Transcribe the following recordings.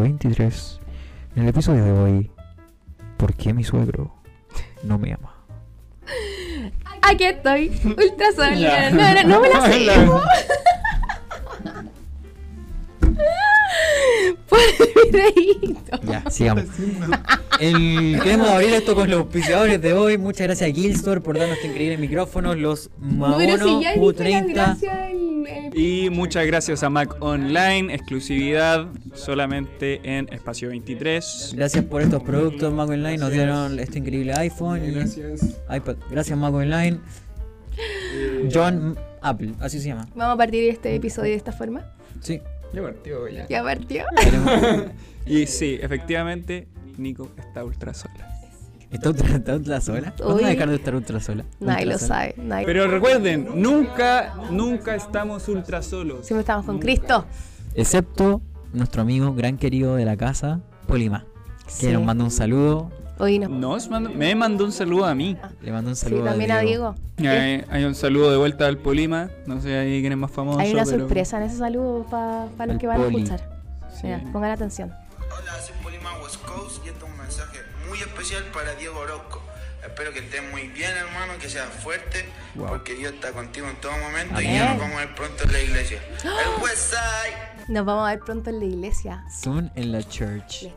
23. En el episodio de hoy, ¿por qué mi suegro no me ama? Aquí estoy, ultra sola. Ya. No, no, no me la sé. Por mi reíto. Ya, sigamos. El- queremos abrir esto con los auspiciadores de hoy. Muchas gracias a Gilstore por darnos este increíble micrófono. Los Pero si ya Maono dije la U30. gracia en el- Y muchas gracias a Mac Online, exclusividad solamente en Espacio 23. Gracias por estos productos, Mac Online. Nos dieron este increíble iPhone y iPad. Gracias, Mac Online. John Apple, así se llama. Vamos a partir de este episodio de esta forma. Sí. Ya partió ya. Ya partió. Y sí, efectivamente, Nico está ultra sola. ¿Está ultra, está ultra sola? ¿Vamos a dejar de estar ultra sola? Nadie Ultra lo sola. sabe. Nadie. Pero recuerden, nunca, nunca estamos ultra solos. Siempre estamos con Cristo. Excepto nuestro amigo, gran querido de la casa, Polima. Que Sí. nos manda un saludo. Hoy no. Nos mandó- me mandó un saludo a mí. Le mando un Sí, saludo también a Diego. Hay, hay un saludo de vuelta al Polima. No sé ahí quién es más famoso. Hay una pero- sorpresa en ese saludo para los El que van a escuchar. Sí. Mira, pongan atención. Hola, soy Polima West Coast y este es un mensaje muy especial para Diego Orozco. Espero que estés muy bien, hermano, que seas fuerte, porque Dios está contigo en todo momento y Amén. ya nos vamos a ver pronto en la iglesia. El West Side. Nos vamos a ver pronto en la iglesia. Soon en la church.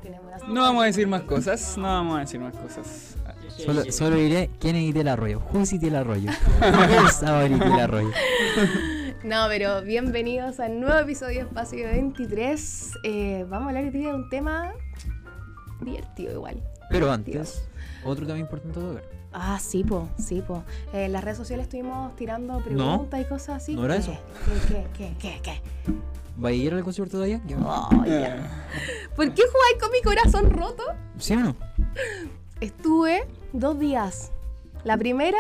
No vamos a decir más cosas. No vamos a decir más cosas. Solo, solo diré quién es Itel Arroyo. Who is Itel Arroyo? Itel Arroyo? No, pero bienvenidos al nuevo episodio de Espacio 23. Eh, vamos a hablar hoy día de un tema divertido igual. Pero antes, otro tema importante tocar. Ah, sí, po, sí, po. Eh, en las redes sociales estuvimos tirando preguntas y cosas así. ¿No era ¿Qué? eso? ¿Qué, qué, qué, qué, qué? ¿Va a ir al concierto de allá? Oh, ya. ¿Por qué jugáis con mi corazón roto? ¿Sí o no? Estuve dos días. La primera,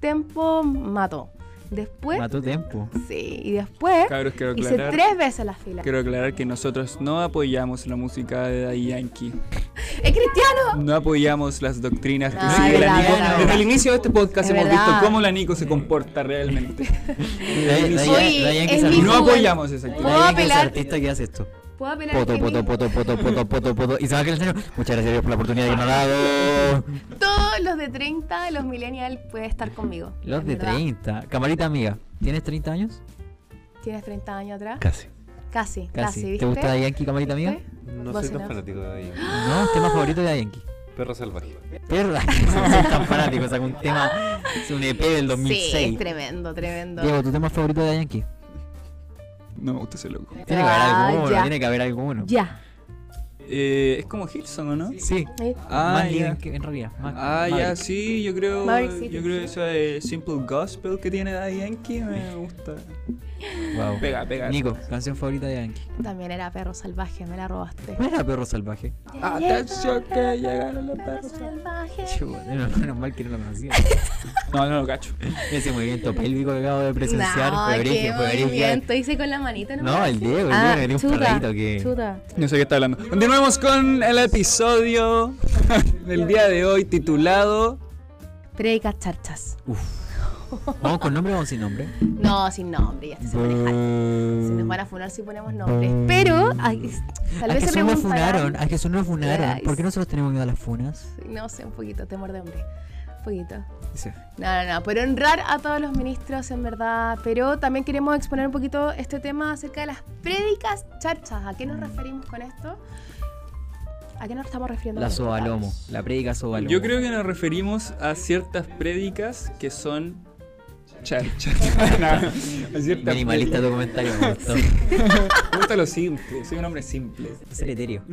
Tempo mató. Después, Mató tiempo. sí, y después Cabros, quiero hice tres veces la fila. Quiero aclarar que nosotros no apoyamos la música de Daddy Yankee. ¡Es cristiano! No apoyamos las doctrinas que No, sigue la Nico. verdad. Desde el inicio de este podcast Es hemos verdad. visto cómo la Nico se comporta realmente. No apoyamos esa actitud. Puedo apelar- artista que hace esto. ¿Puedo apelar Poto, poto, poto, poto, poto, poto, poto, poto. Y se escenario. Muchas gracias Dios por la oportunidad que nos ha dado. Todos los de 30, los millennials, pueden estar conmigo. Los de verdad. 30. Camarita amiga, ¿tienes 30 años? ¿Tienes 30 años atrás? Casi. Casi, casi. ¿Te gusta Yankee, camarita amiga? No soy tan no. fanático de ahí. No, tema favorito de Yankee. Perro salvaje. Perra, no soy tan fanático, sacó un tema, es un EP del Sí, 2006. es tremendo, tremendo. Diego, ¿tu tema favorito de Yankee? No me gusta ese loco. Tiene que haber Ah, alguno, ya. tiene que haber alguno. Ya. Eh, es como Hilson, ¿o no? Sí. ¿eh? Ah, más ya. libre que en realidad. Más, Ah, ya, sí, yo creo. Maverick City. Yo creo que esa de Simple Gospel que tiene Daddy Yankee me gusta. Wow. Pega, pega. Nico, canción favorita de Yankee. También era perro salvaje, me la robaste. ¿Cuál era Perro Salvaje? Atención que llegaron los perros. salvaje. Chuta, menos, mal que no lo conocía. No, no lo cacho. Ese movimiento pélvico que acabo de presenciar no, qué movimiento hice con la manita. No, el Diego, el Ah, Diego, tiene un perrito que... chuta. No sé qué está hablando. Continuemos con el episodio del día de hoy titulado Predicas charchas. Uf. ¿Vamos con nombre o sin nombre? No, sin nombre, ya se maneja. Si nos van a funar si ponemos nombres. Pero, ay, tal A vez se preguntarán. funaron, a Jesús nos funaron. Ay, ¿Por qué nosotros tenemos miedo a las funas? No sé, un poquito, temor de hombre. Un poquito. Sí. No, no, no, pero honrar a todos los ministros en verdad, pero también queremos exponer un poquito este tema acerca de las prédicas charchas. ¿A qué nos referimos con esto? ¿A qué nos estamos refiriendo? La sobalomo, la prédica sobalomo. Yo creo que nos referimos a ciertas prédicas que son charchas. Minimalista tu comentario, me gustó. Me gusta lo simple, soy un hombre simple. Es etéreo.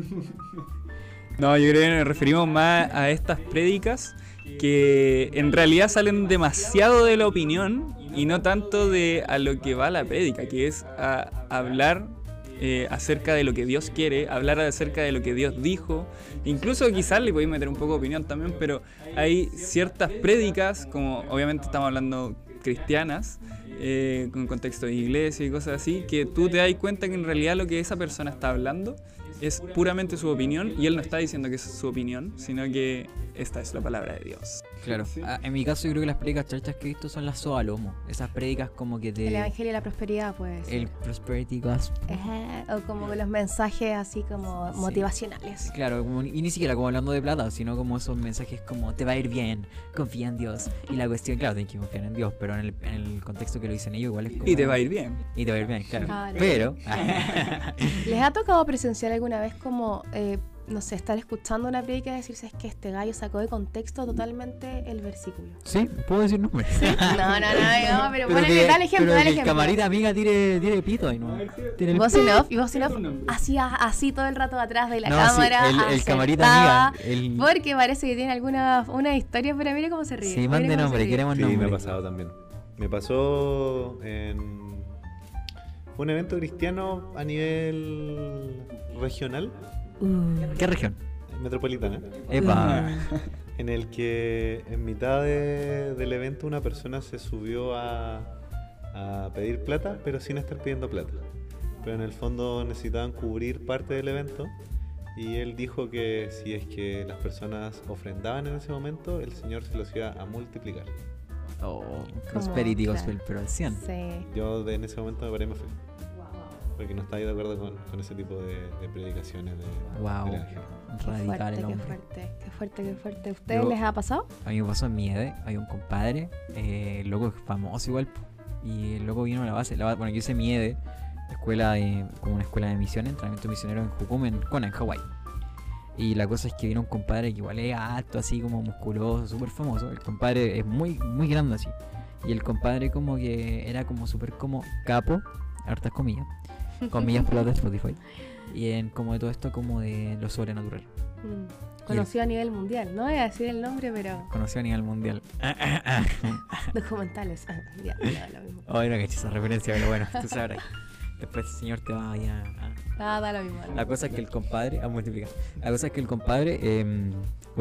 No, yo creo que nos referimos más a estas prédicas que en realidad salen demasiado de la opinión y no tanto de a lo que va la prédica, que es a hablar eh, acerca de lo que Dios quiere, hablar acerca de lo que Dios dijo. Incluso quizás le podéis meter un poco de opinión también, pero hay ciertas prédicas, como obviamente estamos hablando cristianas, eh, con contexto de iglesia y cosas así, que tú te das cuenta que en realidad lo que esa persona está hablando es puramente su opinión y él no está diciendo que es su opinión, sino que esta es la palabra de Dios. Claro. Ah, en mi caso yo creo que las prédicas charchas que he visto son las lomo Esas prédicas como que de... El Evangelio y la Prosperidad, pues. El Prosperity Gospel. o como los mensajes así como motivacionales. Claro, y ni siquiera como hablando de plata, sino como esos mensajes como te va a ir bien, confía en Dios. Y la cuestión, claro, tienes que confiar en Dios, pero en el, en el contexto que lo dicen ellos igual es como... Y te va a ir bien. Y te va a ir bien, claro. Pero... ¿Les ha tocado presenciar alguna vez como... Eh, no sé, estar escuchando una predica y decirse es que este gallo sacó de contexto totalmente el versículo. Sí, puedo decir nombres. No, no, no, no, pero, pero ponle, dale ejemplo, dale ejemplo. camarita amiga tire, tire pito ahí, ¿no? Tiene voz in off, y in off así, así todo el rato atrás de la cámara. el, el camarita amiga. El... Porque parece que tiene alguna una historia, pero mire cómo se ríe. Sí, mande nombre, queremos nombre. Sí, me ha pasado también. Me pasó en fue un evento cristiano a nivel regional Mm. ¿Qué región? Metropolitana. Epa. En el que en mitad del evento una persona se subió a, a pedir plata, pero sin estar pidiendo plata. Pero en el fondo necesitaban cubrir parte del evento y él dijo que si es que las personas ofrendaban en ese momento, el Señor se los iba a multiplicar. Oh, prosperity gospel, pero al 100. Sí. Yo en ese momento me paré me fui porque no estáis de acuerdo con, ese tipo de, predicaciones de, wow. Radical qué fuerte, qué fuerte, qué fuerte. ¿Ustedes les ha pasado? A mí me pasó en mi edad, hay un compadre, eh, el loco es famoso igual, y el loco vino a la base, la, bueno, yo hice mi EDE, escuela de, como una escuela de misiones, entrenamiento misionero en Jukum, en Kona, en Hawái. Y la cosa es que vino un compadre que igual es alto, así como musculoso, súper famoso. El compadre es muy, muy grande así. Y el compadre como que era como súper como capo, hartas comillas comillas por de Spotify. Y en como de todo esto como de lo sobrenatural. Mm. Conocido a nivel mundial, no voy a decir el nombre, pero. Conocido a nivel mundial. Documentales. Ah, ya, lo mismo. Oh, no esa referencia, pero bueno, tú sabrás. Después el señor te va a. Ah, da lo mismo. La cosa es que el compadre. A multiplicar. La cosa es que el compadre. Eh,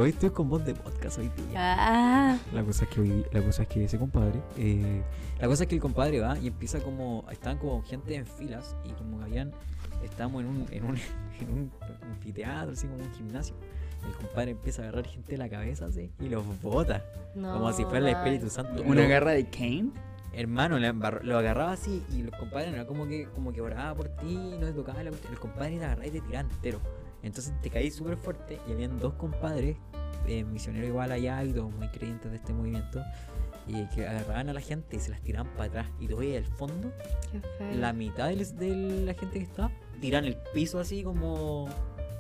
Hoy estoy con voz de podcast hoy día. Ah. La cosa es que hoy, la cosa es que ese compadre, eh, la cosa es que el compadre va y empieza como, estaban como gente en filas y como habían, estábamos en un, en un, en un anfiteatro, así como un gimnasio. El compadre empieza a agarrar gente de la cabeza así y los bota. como si fuera el Espíritu Santo. ¿Una garra de Kane? Hermano, lo agarraba así y los compadres no era como que, como que oraba por ti, no te tocaba la El compadre te agarraba y te tiraba entero. Entonces te caí súper fuerte y habían dos compadres, eh, misioneros igual allá y dos muy creyentes de este movimiento, y que agarraban a la gente y se las tiraban para atrás. Y tú veías al fondo, la mitad de la gente que estaba, tiran el piso así como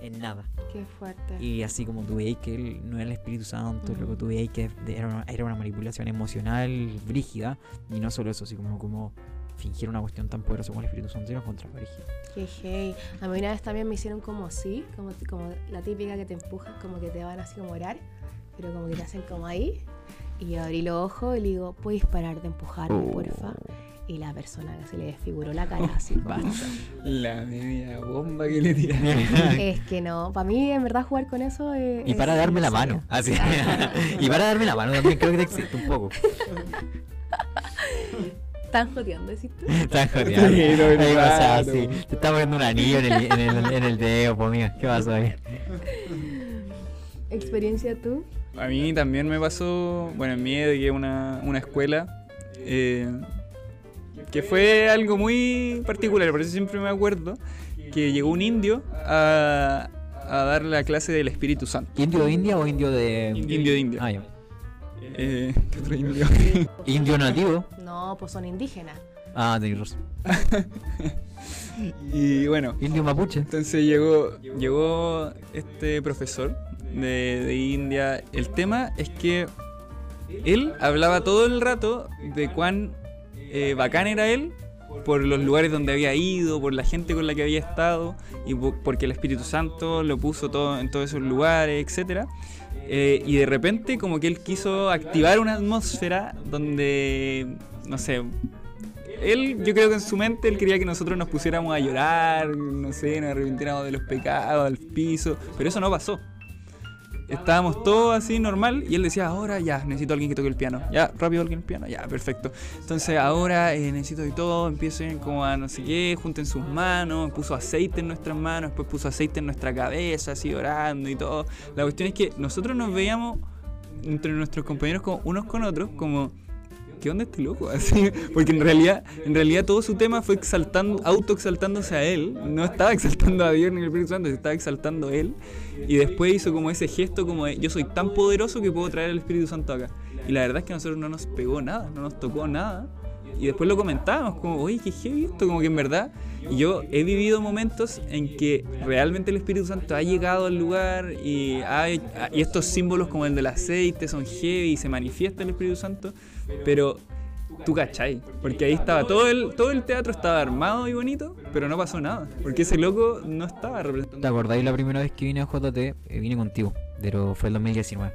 en nada. Qué fuerte. Y así como tú veías que él no era el Espíritu Santo, luego tú veías que era una, era una manipulación emocional brígida, y no solo eso, así como, como fingir una cuestión tan poderosa como el Espíritu Santo lo contra Qué hey. A mí una vez también me hicieron como así, como, como la típica que te empujan, como que te van así como orar, pero como que te hacen como ahí. Y yo abrí los ojos y le digo, ¿puedes parar de empujarme, oh. porfa? Y la persona se le desfiguró la cara así. Basta. La media bomba que le tiraron. es que no, para mí en verdad jugar con eso es... Y para darme la mano. Así. y para darme la mano también creo que te existe un poco. Están joteando, decís tú. Están joteando. Sí, no, sí. Te está poniendo un anillo en el, en el, en el dedo, pues mía. ¿Qué pasó ahí? ¿Experiencia tú? A mí también me pasó, bueno, en mi que una, una escuela eh, que fue algo muy particular, por eso siempre me acuerdo, que llegó un indio a, a dar la clase del Espíritu Santo. ¿Indio de India o indio de...? Indio de India. Ah, ya. Eh, ¿Qué otro indio? ¿Indio nativo? No, pues son indígenas. Ah, de y bueno. Indio mapuche. Entonces llegó, llegó este profesor de, de India. El tema es que él hablaba todo el rato de cuán eh, bacán era él por los lugares donde había ido, por la gente con la que había estado y porque el Espíritu Santo lo puso todo en todos esos lugares, etcétera. Eh, y de repente como que él quiso activar una atmósfera donde, no sé, él, yo creo que en su mente él quería que nosotros nos pusiéramos a llorar, no sé, nos arrepintiéramos de los pecados al piso, pero eso no pasó. Estábamos todos así normal y él decía, ahora ya, necesito a alguien que toque el piano. Ya, rápido alguien el piano, ya, perfecto. Entonces ahora eh, necesito de todo, empiecen como a no sé qué, junten sus manos, puso aceite en nuestras manos, después puso aceite en nuestra cabeza, así orando y todo. La cuestión es que nosotros nos veíamos entre nuestros compañeros como unos con otros como ¿qué onda este loco? Así, porque en realidad, en realidad todo su tema fue exaltando, autoexaltándose a él. No estaba exaltando a Dios ni al Espíritu Santo, se estaba exaltando a él. Y después hizo como ese gesto como de yo soy tan poderoso que puedo traer el Espíritu Santo acá. Y la verdad es que a nosotros no nos pegó nada, no nos tocó nada. Y después lo comentábamos, como, oye, qué heavy esto, como que en verdad yo he vivido momentos en que realmente el Espíritu Santo ha llegado al lugar y, hay, y estos símbolos como el del aceite son heavy y se manifiesta el Espíritu Santo, pero tú cachai, porque ahí estaba todo el, todo el teatro estaba armado y bonito, pero no pasó nada, porque ese loco no estaba representando. ¿Te acordáis la primera vez que vine a JT? Eh, vine contigo, pero fue el 2019.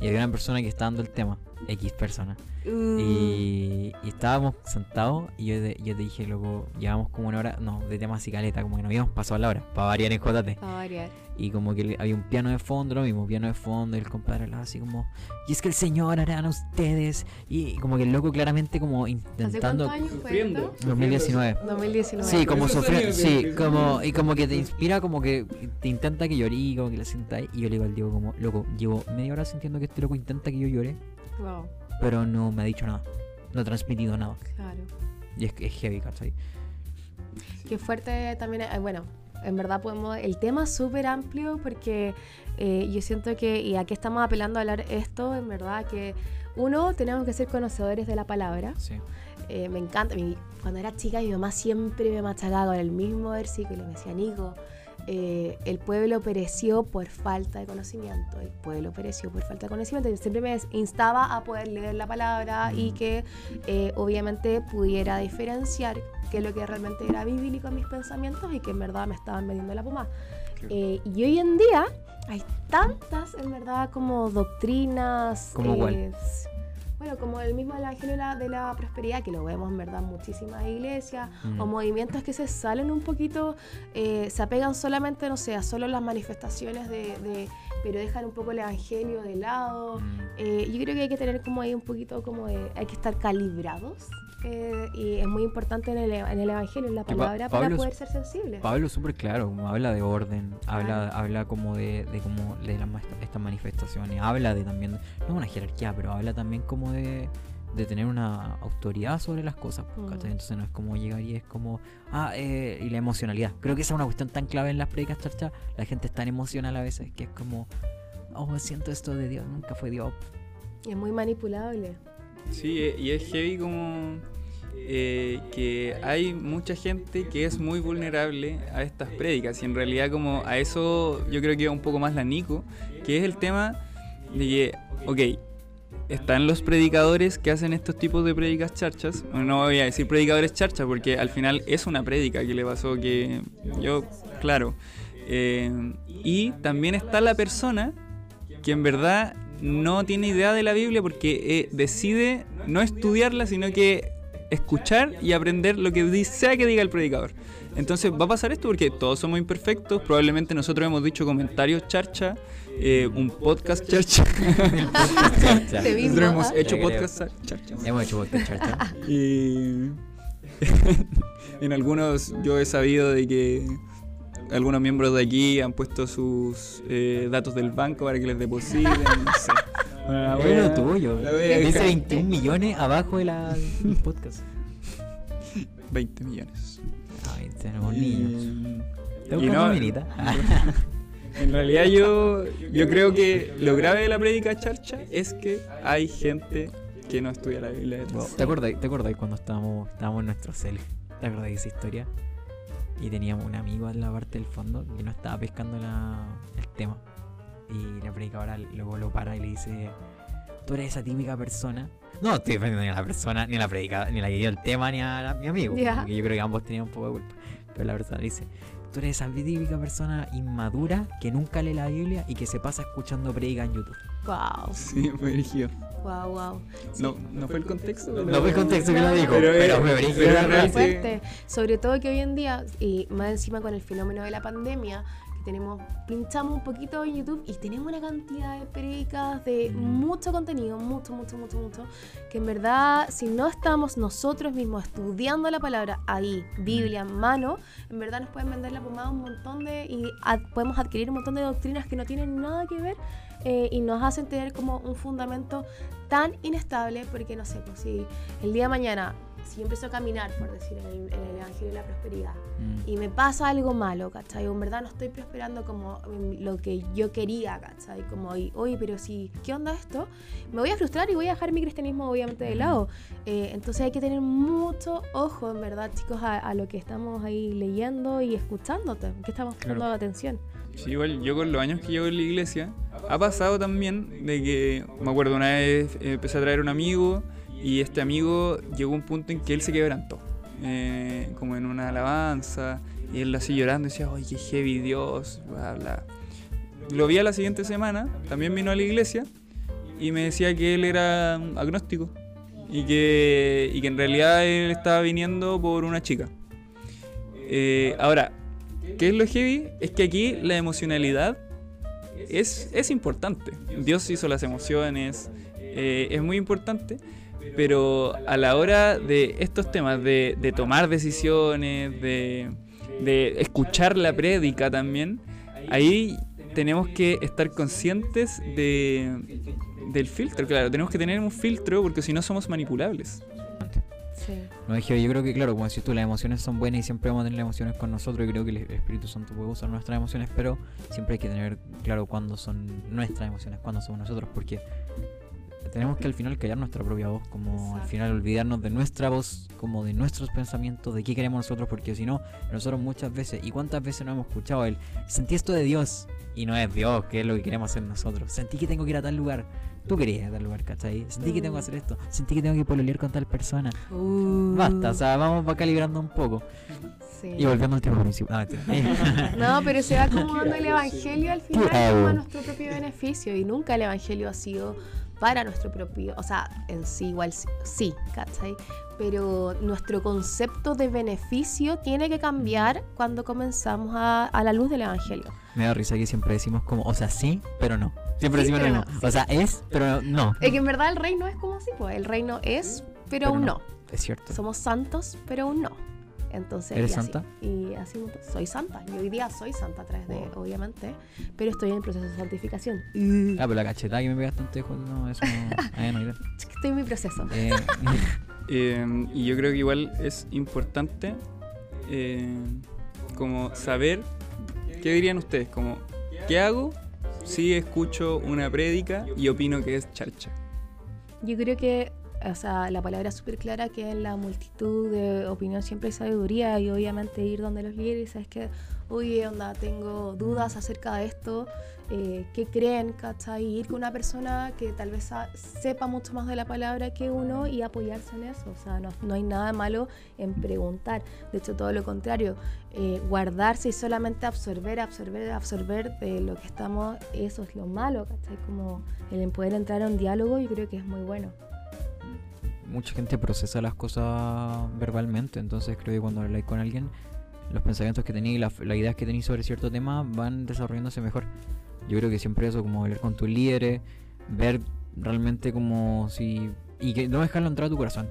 Y había una persona que estaba dando el tema, X persona. Uh, Y, y estábamos sentados y yo te, yo te dije, loco, llevamos como una hora, no, de tema así caleta, como que nos habíamos pasado la hora, para variar en JT. para variar. Y como que había un piano de fondo, lo mismo, piano de fondo, y el compadre hablaba así como, y es que el Señor hará a ustedes. Y como que el loco claramente como ¿Hace intentando... cuántos años fue Sufriendo. esto? 2019. 2019. Sí, como sufriendo, sí, como, y como que te inspira, como que te intenta que llorí, como que la sientas Y yo le digo al Diego como, loco, llevo media hora sintiendo que este loco intenta que yo llore, Wow, pero no me ha dicho nada, no ha transmitido nada. claro. Y es, es heavy, ¿cachai? Qué fuerte también, eh, bueno, en verdad podemos, el tema es súper amplio porque eh, yo siento que, y aquí estamos apelando a hablar esto, en verdad que uno, tenemos que ser conocedores de la palabra. Sí. Eh, me encanta, mi- cuando era chica mi mamá siempre me machacaba con el mismo versículo, me decía, Nico, eh, el pueblo pereció por falta de conocimiento, el pueblo pereció por falta de conocimiento. Yo siempre me instaba a poder leer la palabra y que eh, obviamente pudiera diferenciar qué es lo que realmente era bíblico en mis pensamientos y que en verdad me estaban metiendo la pomada. Eh, y hoy en día hay tantas, en verdad, como doctrinas. ¿Cómo cuál? Bueno, como el mismo Evangelio de la, de la Prosperidad, que lo vemos en verdad en muchísimas iglesias, Mm. o movimientos que se salen un poquito, eh, se apegan solamente, no sé, a solo las manifestaciones de, de- pero dejan un poco el Evangelio de lado. Mm. Eh, yo creo que hay que tener como ahí un poquito como de, hay que estar calibrados. eh, y es muy importante en el, en el Evangelio, en la Pa- palabra, para poder ser sensibles. Pablo súper claro, como habla de orden, habla, Claro. habla como de, de como de las, estas manifestaciones, habla de también, no una jerarquía, pero habla también como de, de tener una autoridad sobre las cosas, pues, Mm. entonces no es como llegar y es como, ah, eh, y la emocionalidad, creo que esa es una cuestión tan clave en las predicas charchas, la gente es tan emocional a veces que es como, oh, siento esto de Dios, nunca fue Dios, Y es muy manipulable. Sí, e- y es heavy como eh, que hay mucha gente que es muy vulnerable a estas prédicas y en realidad como a eso yo creo que va un poco más la Nico, que es el tema de que, ok, están los predicadores que hacen estos tipos de prédicas charchas, no voy a decir predicadores charchas porque al final es una prédica que le pasó que yo, claro, eh, y también está la persona que en verdad no tiene idea de la Biblia porque eh, decide no estudiarla, sino que escuchar y aprender lo que sea que diga el predicador. Entonces va a pasar esto porque todos somos imperfectos, probablemente nosotros hemos dicho comentarios charcha, eh, un podcast charcha, mismo, nosotros hemos hecho podcast charcha. hemos hecho podcast charcha, Y en algunos yo he sabido de que algunos miembros de aquí han puesto sus eh, datos del banco para que les depositen. no sé. Bueno, wea- tuyo, dice 21 millones abajo de la del podcast, 20 millones. Tenemos niños, ¿Te buscas no- minita? En realidad yo, yo creo que lo grave de la prédica charcha es que hay gente que no estudia la Biblia detrás. ¿Te acordáis, ¿Te acordáis cuando estábamos, estábamos en nuestro cel? ¿Te acordáis de esa historia? Y teníamos un amigo en la parte del fondo que no estaba pescando la- el tema. Y la predicadora luego lo para y le dice: Tú eres esa típica persona. No estoy defendiendo ni a la persona, ni a la predicadora, ni a la que dio el tema, ni a la- mi amigo. Porque yo creo que ambos tenían un poco de culpa. Pero la persona dice: Tú eres esa típica persona inmadura que nunca lee la Biblia y que se pasa escuchando predica en YouTube. Wow, Sí, fue dirigido. wow, wow. No, no fue el contexto. pero- No fue el contexto que lo dijo, Pero, pero, fue realidad- fuerte. Sobre todo que hoy en día, y más encima con el fenómeno de la pandemia, tenemos, pinchamos un poquito en YouTube y tenemos una cantidad de predicas, de mucho contenido, mucho, mucho, mucho, mucho, que en verdad, si no estamos nosotros mismos estudiando la palabra ahí, Biblia en mano, en verdad nos pueden vender la pomada un montón de, y ad- podemos adquirir un montón de doctrinas que no tienen nada que ver eh, y nos hacen tener como un fundamento tan inestable, porque no sé, pues si el día de mañana, si yo empiezo a caminar, por decir, en el, en el Evangelio de la Prosperidad, Mm. y me pasa algo malo, ¿cachai? En verdad no estoy prosperando como lo que yo quería, ¿cachai? Como, oye, pero si, ¿qué onda esto? Me voy a frustrar y voy a dejar mi cristianismo obviamente de lado. Eh, entonces hay que tener mucho ojo, en verdad, chicos, a, a lo que estamos ahí leyendo y escuchándote, que estamos Claro. prestando atención. Sí, igual yo con los años que llevo en la iglesia, ha pasado también de que, me acuerdo una vez eh, empecé a traer un amigo y este amigo llegó a un punto en que él se quebrantó, eh, como en una alabanza, y él así llorando decía, ay, qué heavy Dios, bla, bla. Lo vi a la siguiente semana, también vino a la iglesia y me decía que él era agnóstico y que, y que en realidad él estaba viniendo por una chica. Eh, ahora, ¿Qué es lo heavy? Es que aquí la emocionalidad es, es importante. Dios hizo las emociones, eh, es muy importante, pero a la hora de estos temas, de, de tomar decisiones, de, de escuchar la prédica también, ahí tenemos que estar conscientes de, del filtro, claro, tenemos que tener un filtro porque si no somos manipulables. Sí. No, yo creo que, claro, como decís tú, las emociones son buenas y siempre vamos a tener las emociones con nosotros. Y creo que el Espíritu Santo puede usar nuestras emociones, pero siempre hay que tener claro cuándo son nuestras emociones, cuándo somos nosotros, porque tenemos que al final callar nuestra propia voz, como al final olvidarnos de nuestra voz, como de nuestros pensamientos, de qué queremos nosotros, porque si no, nosotros muchas veces, y cuántas veces no hemos escuchado el sentí esto de Dios, y no es Dios, que es lo que queremos hacer nosotros. Sentí que tengo que ir a tal lugar. Tú querías ir a tal lugar, ¿cachai? Sentí que tengo que hacer esto. Sentí que tengo que pololear con tal persona. Uh, Basta, o sea, vamos va calibrando un poco. sí. Y volviendo al tema principal. No, pero se va acomodando el evangelio al final como a nuestro propio beneficio y nunca el evangelio ha sido para nuestro propio, o sea, en sí igual sí, ¿cachai? Pero nuestro concepto de beneficio tiene que cambiar cuando comenzamos a, a la luz del evangelio. Me da risa que siempre decimos como, o sea, sí, pero no. Siempre Sí, decimos lo pero mismo. no, sí. O sea, es, pero no. Es que en verdad el reino es como así, pues el reino es, pero, aún no. Es cierto. Somos santos, pero aún no. Entonces, ¿Eres y así- santa? Y así, soy santa. Y hoy día soy santa a través de, obviamente, pero estoy en el proceso de santificación. Ah, pero la cachetada que me pegaste antes, no, eso no. No. Estoy en mi proceso. Eh, Eh, y yo creo que igual es importante eh, como saber, ¿qué dirían ustedes? Como, ¿qué hago si escucho una prédica y opino que es charcha? Yo creo que, o sea, la palabra es súper clara que en la multitud de opinión siempre hay sabiduría y obviamente ir donde los líderes, sabes que, oye, onda, tengo dudas acerca de esto, eh, ¿qué creen, cachai? Y ir con una persona que tal vez sepa mucho más de la palabra que uno y apoyarse en eso, o sea, no, no hay nada malo en preguntar, de hecho todo lo contrario, eh, guardarse y solamente absorber, absorber, absorber de lo que estamos, eso es lo malo, ¿cachai? Como el poder entrar a un diálogo yo creo que es muy bueno. Mucha gente procesa las cosas verbalmente, entonces creo que cuando habláis con alguien, los pensamientos que tenéis y las, las ideas que tenéis sobre cierto tema van desarrollándose mejor. Yo creo que siempre eso, como hablar con tus líderes, ver realmente como si... Y que no dejarlo entrar a tu corazón,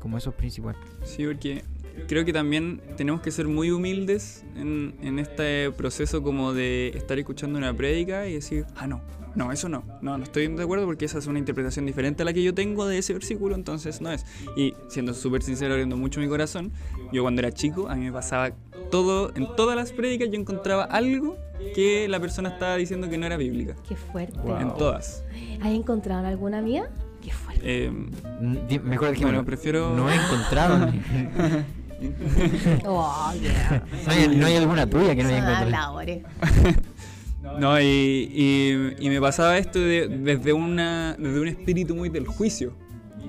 como eso es principal. Sí, porque creo que también tenemos que ser muy humildes en, en este proceso como de estar escuchando una prédica y decir, ah, no, no, eso no, no, no estoy de acuerdo porque esa es una interpretación diferente a la que yo tengo de ese versículo, entonces no es. Y siendo súper sincero, abriendo mucho mi corazón, yo cuando era chico, a mí me pasaba todo, en todas las prédicas yo encontraba algo que la persona estaba diciendo que no era bíblica. Qué fuerte. Wow. En todas. ¿Has encontrado alguna mía? Qué fuerte. Eh, Mm, Mejor que bueno, prefiero... No he encontrado. Oh, yeah. no, hay, no hay alguna tuya que no haya Ah, encontrado. No, y, y- y me pasaba esto de- desde, una, desde un espíritu muy del juicio.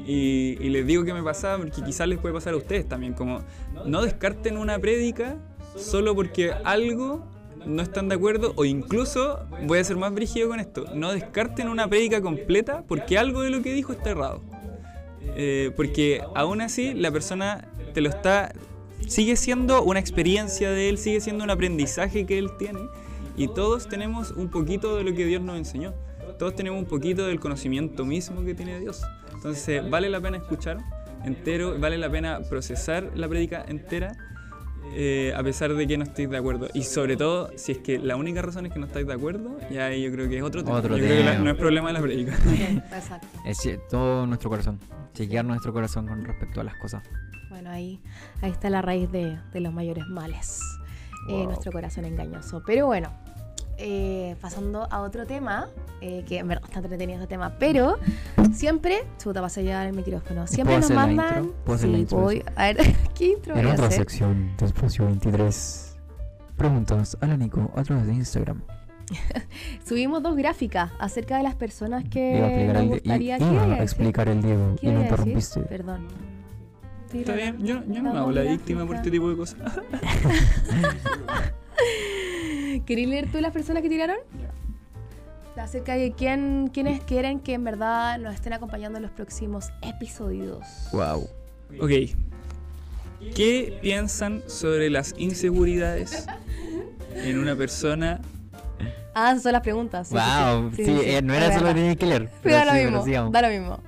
Y, y les digo que me pasaba porque quizás les puede pasar a ustedes también, como no descarten una prédica solo porque algo no están de acuerdo o incluso, voy a ser más brígido con esto, no descarten una prédica completa porque algo de lo que dijo está errado. Eh, porque aún así la persona te lo está... Sigue siendo una experiencia de él, sigue siendo un aprendizaje que él tiene. Y todos tenemos un poquito de lo que Dios nos enseñó. Todos tenemos un poquito del conocimiento mismo que tiene Dios. Entonces, vale la pena escuchar entero, vale la pena procesar la prédica entera eh, a pesar de que no estéis de acuerdo. Y sobre todo, si es que la única razón es que no estáis de acuerdo, ya ahí yo creo que es otro tema. Otro yo creo que la- tema. no es problema de la prédica. Exacto. Es todo nuestro corazón. Chequear nuestro corazón con respecto a las cosas. Bueno, ahí, ahí está la raíz de, de los mayores males. Eh, Wow. nuestro corazón engañoso. Pero bueno, eh, pasando a otro tema, eh, que en verdad está entretenido este tema, pero siempre, chuta, vas a llevar el micrófono. Siempre ¿Puedo nos mandan. ¿Puedo sí, intro? voy. A ver, ¿qué intro En voy a otra hacer? sección de Espacio 23, preguntas a la Nico a través de Instagram. Subimos dos gráficas acerca de las personas que Iba a explicar nos el, gustaría ¿Qué iba a decir? explicar el Diego ¿Qué y lo interrumpiste. Perdón. Está bien, yo, yo no me hago la víctima por este tipo de cosas. ¿Queréis leer tú las personas que tiraron? Acerca de quién, quiénes quieren que en verdad nos estén acompañando en los próximos episodios. Wow. Ok. ¿Qué piensan sobre las inseguridades en una persona? Ah, esas son las preguntas. sí, sí, Wow, sí, sí, eh, no era eso lo verdad. que tenías que leer. Pero da sí, lo pero mismo, da lo mismo.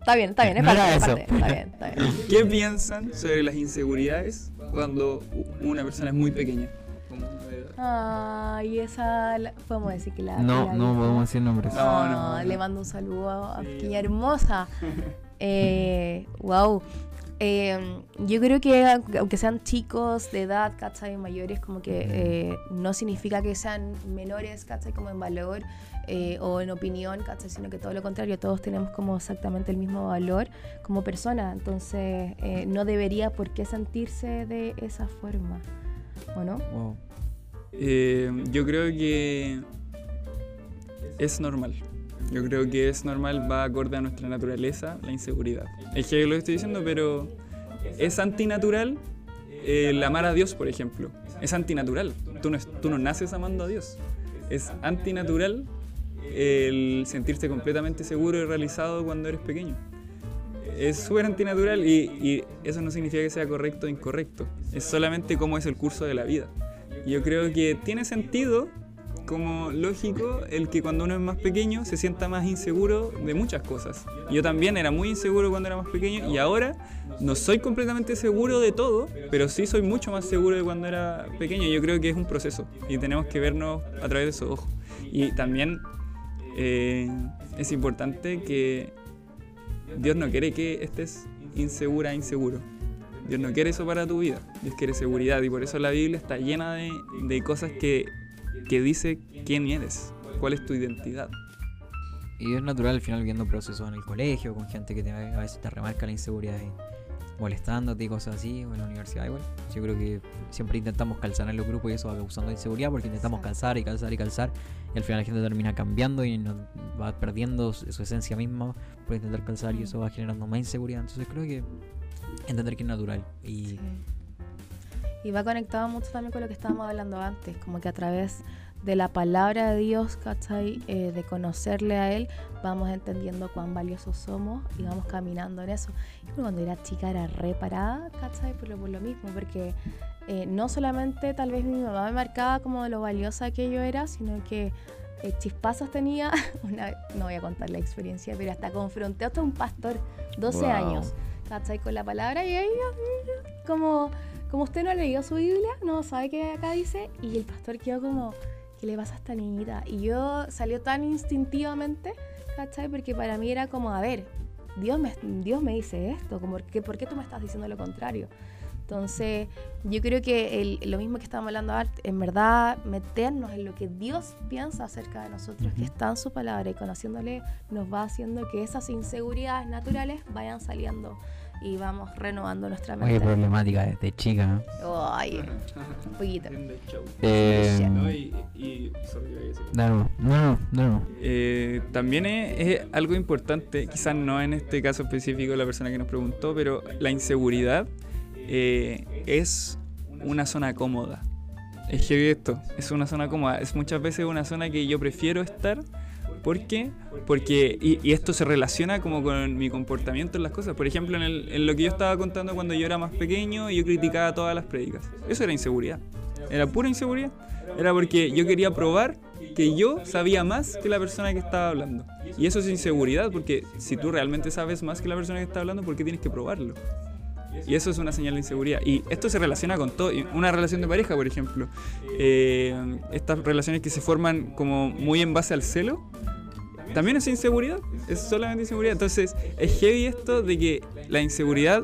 Está bien, está bien, es No parte, era es eso. parte, Está bien, está bien. ¿Qué piensan sobre las inseguridades cuando una persona es muy pequeña? Edad. Ah, y esa, la- podemos decir que la... No, la no podemos decir nombres. No, Ah, no. Le mando un saludo a hermosa. Eh, wow. Eh, yo creo que aunque sean chicos de edad, ¿cachai? Mayores, como que eh, no significa que sean menores, ¿cachai? Como en valor eh, o en opinión, ¿cachai? Sino que todo lo contrario, todos tenemos como exactamente el mismo valor como persona. Entonces, eh, no debería por qué sentirse de esa forma, ¿o no? Wow. Yo creo que es normal. Yo creo que es normal, va acorde a nuestra naturaleza, la inseguridad. Es que lo estoy diciendo, pero es antinatural el amar a Dios, por ejemplo. Es antinatural. Tú no, tú no naces amando a Dios. Es antinatural el sentirse completamente seguro y realizado cuando eres pequeño. Es súper antinatural y, y eso no significa que sea correcto o incorrecto. Es solamente cómo es el curso de la vida. Yo creo que tiene sentido como lógico el que cuando uno es más pequeño se sienta más inseguro de muchas cosas. Yo también era muy inseguro cuando era más pequeño y ahora no soy completamente seguro de todo, pero sí soy mucho más seguro de cuando era pequeño. Yo creo que es un proceso y tenemos que vernos a través de esos ojos. Y también eh, es importante que Dios no quiere que estés insegura, inseguro. Dios no quiere eso para tu vida. Dios quiere seguridad y por eso la Biblia está llena de, de cosas que, que dice quién eres, cuál es tu identidad. Y es natural al final viendo procesos en el colegio, con gente que te, a veces te remarca la inseguridad y molestándote y cosas así, o en la universidad igual. Yo creo que siempre intentamos calzar en los grupos y eso va causando inseguridad porque intentamos calzar y calzar y calzar y al final la gente termina cambiando y no- va perdiendo su, su esencia misma por intentar calzar y eso va generando más inseguridad. Entonces creo que entender que es natural y Sí. Y va conectado mucho también con lo que estábamos hablando antes, como que a través de la palabra de Dios, ¿cachai? Eh, de conocerle a Él, vamos entendiendo cuán valiosos somos y vamos caminando en eso. Que cuando era chica era reparada, ¿cachai? Por lo, por lo mismo, porque eh, no solamente tal vez mi mamá me marcaba como lo valiosa que yo era, sino que eh, chispazos tenía, una, no voy a contar la experiencia, pero hasta confronté hasta un pastor, 12 Wow. años, ¿cachai? Con la palabra y ahí como, como usted no ha leído su Biblia, no sabe qué acá dice, y el pastor quedó como, ¿qué le pasa a esta niñita? Y yo salió tan instintivamente, ¿cachai? Porque para mí era como, a ver, Dios me, Dios me dice esto, como, que, ¿por qué tú me estás diciendo lo contrario? Entonces, yo creo que el- lo mismo que estábamos hablando ahora, en verdad, meternos en lo que Dios piensa acerca de nosotros, que está en su palabra y conociéndole, nos va haciendo que esas inseguridades naturales vayan saliendo y vamos renovando nuestra oye, mente. problemática desde chica. ¿eh? Ay, un poquito. Eh, No, y- y- sorry, no, no, no, no, no. Eh, también es, es algo importante, quizás no en este caso específico la persona que nos preguntó, pero la inseguridad eh, es una zona cómoda. Es que esto, es una zona cómoda, es muchas veces una zona que yo prefiero estar. ¿Por qué? Porque, y, y esto se relaciona como con mi comportamiento en las cosas. Por ejemplo, en, el- en lo que yo estaba contando cuando yo era más pequeño yo criticaba todas las prédicas. Eso era inseguridad. Era pura inseguridad. Era porque yo quería probar que yo sabía más que la persona que estaba hablando. Y eso es inseguridad, porque si tú realmente sabes más que la persona que está hablando, ¿por qué tienes que probarlo? Y eso es una señal de inseguridad. Y esto se relaciona con todo. Una relación de pareja, por ejemplo. Eh, estas relaciones que se forman como muy en base al celo, también es inseguridad. Es solamente inseguridad. Entonces, es heavy esto de que la inseguridad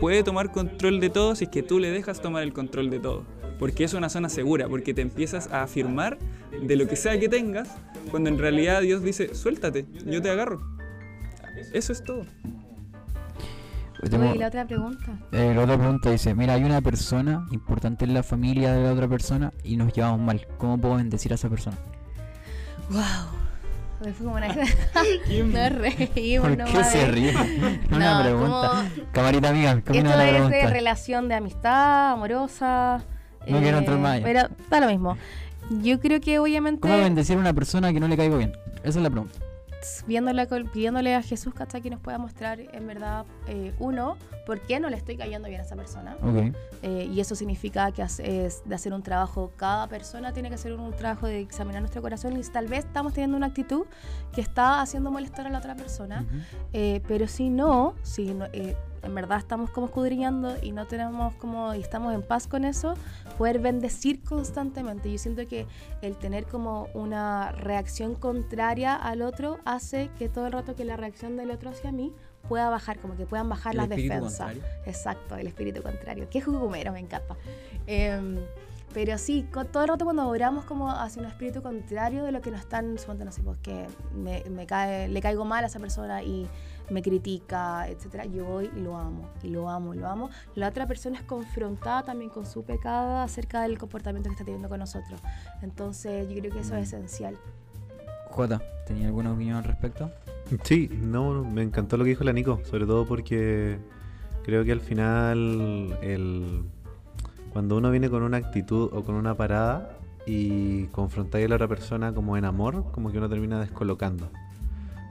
puede tomar control de todo si es que tú le dejas tomar el control de todo. Porque es una zona segura, porque te empiezas a afirmar de lo que sea que tengas, cuando en realidad Dios dice, suéltate, yo te agarro. Eso es todo. ¿Y la otra pregunta? Eh, la otra pregunta dice, mira, hay una persona importante en la familia de la otra persona y nos llevamos mal. ¿Cómo puedo bendecir a esa persona? ¡Wow! Me fue como una... no reímos, ¿Por no qué se ríe? una No, pregunta. como- Camarita amiga, ¿cómo Esto es pregunta? de relación de amistad, amorosa. eh, No quiero entrar más allá. Pero da lo mismo. Yo creo que obviamente ¿Cómo bendecir a una persona que no le caigo bien? Esa es la pregunta. Viéndole, pidiéndole a Jesús ¿cachai? que nos pueda mostrar en verdad, eh, uno, por qué no le estoy cayendo bien a esa persona. Ok. Eh, y eso significa que es de hacer un trabajo, cada persona tiene que hacer un, trabajo de examinar nuestro corazón y tal vez estamos teniendo una actitud que está haciendo molestar a la otra persona. Ujú. Eh, pero si no, si no- eh, en verdad estamos como escudriñando y no tenemos como, y estamos en paz con eso, poder bendecir constantemente. Yo siento que el tener como una reacción contraria al otro hace que todo el rato que la reacción del otro hacia mí pueda bajar, como que puedan bajar El las defensas. contrario. Exacto, el espíritu contrario. Qué jugumero, me encanta. Em, pero sí, todo el rato cuando oramos como hacia un espíritu contrario de lo que nos están, no sé, pues que me, me cae, le caigo mal a esa persona y me critica, etcétera, yo voy y lo amo, y lo amo, y lo amo. La otra persona es confrontada también con su pecado acerca del comportamiento que está teniendo con nosotros. Entonces, yo creo que eso es esencial. Jota, ¿tenía alguna opinión al respecto? Sí, no, me encantó lo que dijo la Nico, sobre todo porque creo que al final el, cuando uno viene con una actitud o con una parada y confrontáis a la otra persona como en amor, como que uno termina descolocando.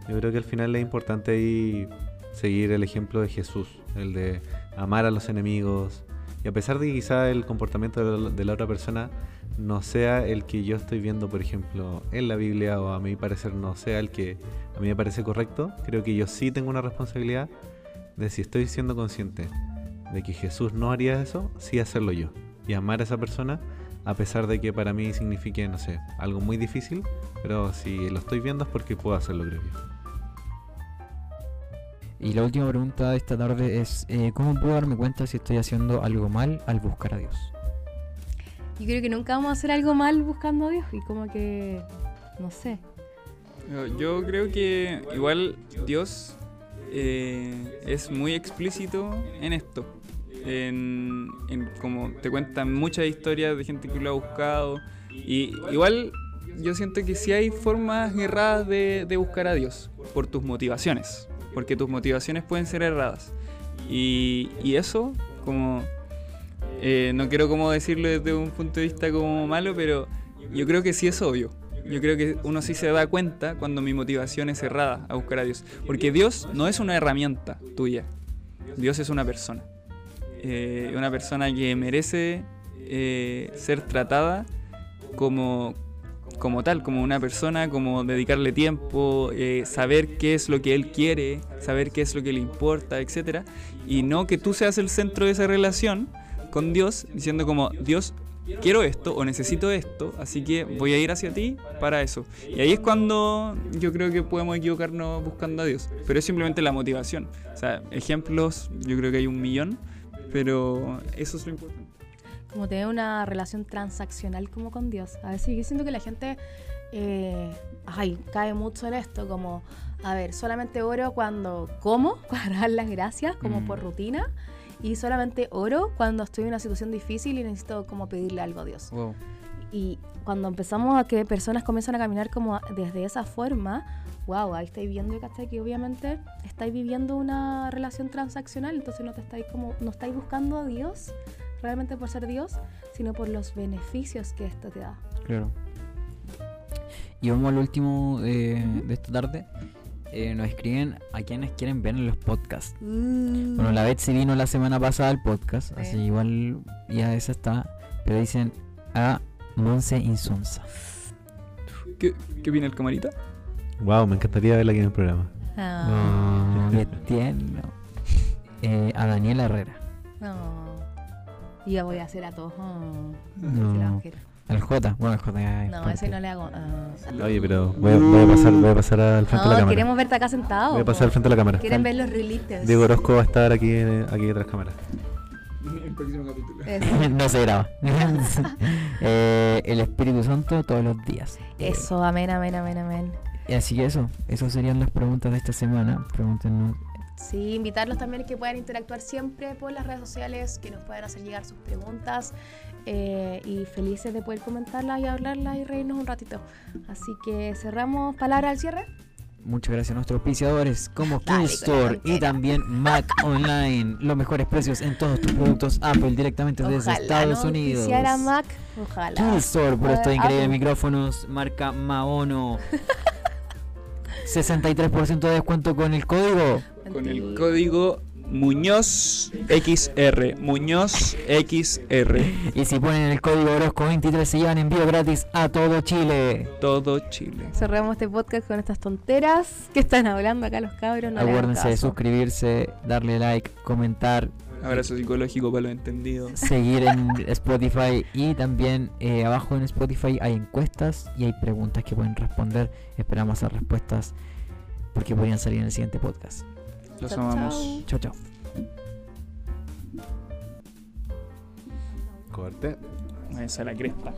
Yo creo que al final es importante ahí seguir el ejemplo de Jesús, el de amar a los enemigos. Y a pesar de que quizá el comportamiento de la, otra persona no sea el que yo estoy viendo, por ejemplo, en la Biblia, o a mi parecer no sea el que a mí me parece correcto, creo que yo sí tengo una responsabilidad de si estoy siendo consciente de que Jesús no haría eso, sí hacerlo yo. Y amar a esa persona, a pesar de que para mí signifique, no sé, algo muy difícil, pero si lo estoy viendo es porque puedo hacerlo, creo yo. Y la última pregunta de esta tarde es, eh, ¿cómo puedo darme cuenta si estoy haciendo algo mal al buscar a Dios? Yo creo que nunca vamos a hacer algo mal buscando a Dios y como que, no sé. Yo- creo que igual Dios eh, es muy explícito en esto. En, en como te cuentan muchas historias de gente que lo ha buscado. Y igual yo siento que sí hay formas erradas de, de buscar a Dios por tus motivaciones. Porque tus motivaciones pueden ser erradas. Y, eso, como eh, no quiero como decirlo desde un punto de vista como malo, pero yo creo que sí es obvio. Yo creo que uno sí se da cuenta cuando mi motivación es errada a buscar a Dios. Porque Dios no es una herramienta tuya. Dios es una persona. Eh, una persona que merece eh, ser tratada como, como tal, como una persona, como dedicarle tiempo, eh, saber qué es lo que Él quiere, saber qué es lo que le importa, etc. Y no que tú seas el centro de esa relación con Dios, diciendo como, Dios, quiero esto o necesito esto, así que voy a ir hacia ti para eso. Y ahí es cuando yo creo que podemos equivocarnos buscando a Dios. Pero es simplemente la motivación. O sea, ejemplos, yo creo que hay un millón, pero eso es lo importante. Como tener una relación transaccional como con Dios. A veces yo siento que la gente eh, ay, cae mucho en esto, como, a ver, solamente oro cuando como, para dar las gracias, como Mm. por rutina, y solamente oro cuando estoy en una situación difícil y necesito como pedirle algo a Dios. Wow. Y cuando empezamos a que personas comienzan a caminar como desde esa forma, wow, ahí estáis viendo ¿cachai? que obviamente estáis viviendo una relación transaccional, entonces no te estáis como, no estáis buscando a Dios realmente por ser Dios, sino por los beneficios que esto te da. Claro. Y vamos al último de, de esta tarde. Eh, nos escriben a quienes quieren ver en los podcasts. Bueno, la Betsy vino la semana pasada al podcast, Sí. así igual ya esa está. Pero dicen a Monse Insunza. ¿Qué, qué opina el camarita? Wow, me encantaría verla aquí en el programa. Oh, qué tierno. Eh, a Daniela Herrera. no. Y yo voy a hacer a todos. oh, No. mujer. Al J. Bueno, el J ya No, ese no le hago. ah. Oye, pero voy a, voy a pasar, voy a pasar al frente de la No, cámara. queremos verte acá sentado. Voy a pasar al frente de la cámara. Quieren ver los realities. Diego Orozco va a estar aquí, eh, aquí detrás de cámara. El próximo capítulo. No se graba. Eh, el Espíritu Santo todos los días. Eso, amén, amén, amén, amén. y así que eso. Esas serían las preguntas de esta semana. Pregúntenos. Sí, invitarlos también a que puedan interactuar siempre por las redes sociales, que nos puedan hacer llegar sus preguntas eh, y felices de poder comentarlas y hablarlas y reírnos un ratito. Así que cerramos palabra al cierre. Muchas gracias a nuestros auspiciadores como Store y también Mac Online. Los mejores precios en todos tus productos Apple directamente desde Estados no Unidos. auspiciara Mac, ojalá. King Store por estos increíbles micrófonos marca Maono. 63% de descuento con el código. Con el código Muñoz XR. Muñoz XR. Y si ponen el código Orozco23 se llevan envío gratis a todo Chile. Todo Chile. Cerramos este podcast con estas tonteras que están hablando acá los cabros. No Acuérdense de suscribirse, darle like, comentar, Abrazo psicológico para los entendidos. seguir en Spotify y también eh, abajo en Spotify hay encuestas y hay preguntas que pueden responder. Esperamos esas respuestas porque podrían salir en el siguiente podcast. Los amamos. Chao, chao. Corte. Esa es la cresta.